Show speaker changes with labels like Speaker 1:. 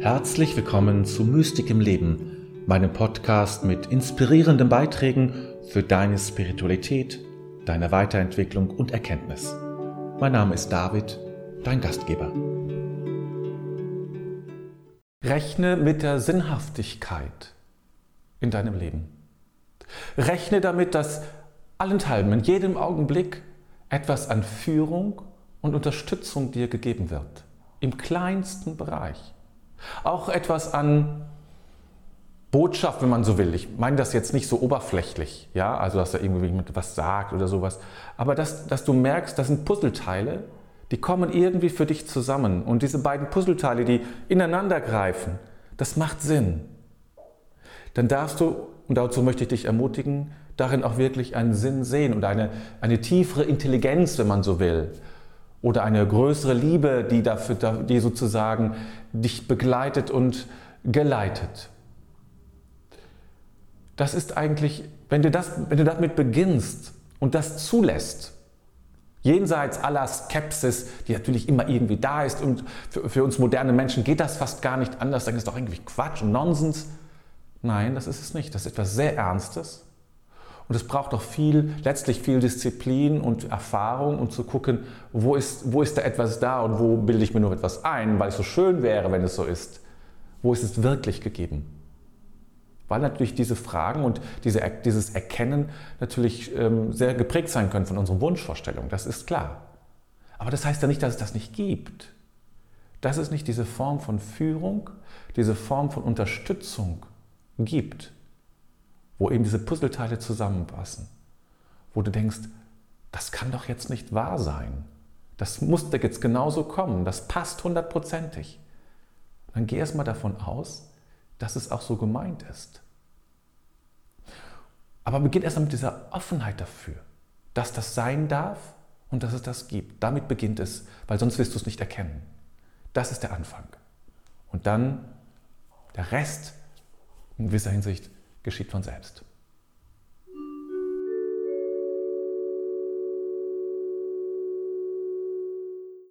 Speaker 1: Herzlich willkommen zu Mystik im Leben, meinem Podcast mit inspirierenden Beiträgen für deine Spiritualität, deine Weiterentwicklung und Erkenntnis. Mein Name ist David, dein Gastgeber. Rechne mit der Sinnhaftigkeit in deinem Leben. Rechne damit, dass allenthalben, in jedem Augenblick etwas an Führung und Unterstützung dir gegeben wird. Im kleinsten Bereich. Auch etwas an Botschaft, wenn man so will. Ich meine das jetzt nicht so oberflächlich, ja, also dass da irgendwie jemand was sagt oder sowas, aber dass, dass du merkst, das sind Puzzleteile, die kommen irgendwie für dich zusammen. Und diese beiden Puzzleteile, die ineinander greifen, das macht Sinn. Dann darfst du, und dazu möchte ich dich ermutigen, darin auch wirklich einen Sinn sehen und eine, eine tiefere Intelligenz, wenn man so will oder eine größere Liebe, die, dafür, die sozusagen dich begleitet und geleitet. Das ist eigentlich, wenn du, das, wenn du damit beginnst und das zulässt, jenseits aller Skepsis, die natürlich immer irgendwie da ist und für, für uns moderne Menschen geht das fast gar nicht anders, dann ist doch irgendwie Quatsch und Nonsens. Nein, das ist es nicht. Das ist etwas sehr Ernstes. Und es braucht auch viel, letztlich viel Disziplin und Erfahrung, um zu gucken, wo ist, wo ist da etwas da und wo bilde ich mir nur etwas ein, weil es so schön wäre, wenn es so ist. Wo ist es wirklich gegeben? Weil natürlich diese Fragen und diese, dieses Erkennen natürlich ähm, sehr geprägt sein können von unseren Wunschvorstellungen, das ist klar. Aber das heißt ja nicht, dass es das nicht gibt. Dass es nicht diese Form von Führung, diese Form von Unterstützung gibt wo eben diese Puzzleteile zusammenpassen, wo du denkst, das kann doch jetzt nicht wahr sein. Das musste jetzt genauso kommen, das passt hundertprozentig. Dann geh erstmal davon aus, dass es auch so gemeint ist. Aber beginn erstmal mit dieser Offenheit dafür, dass das sein darf und dass es das gibt. Damit beginnt es, weil sonst wirst du es nicht erkennen. Das ist der Anfang. Und dann der Rest in gewisser Hinsicht geschieht von selbst.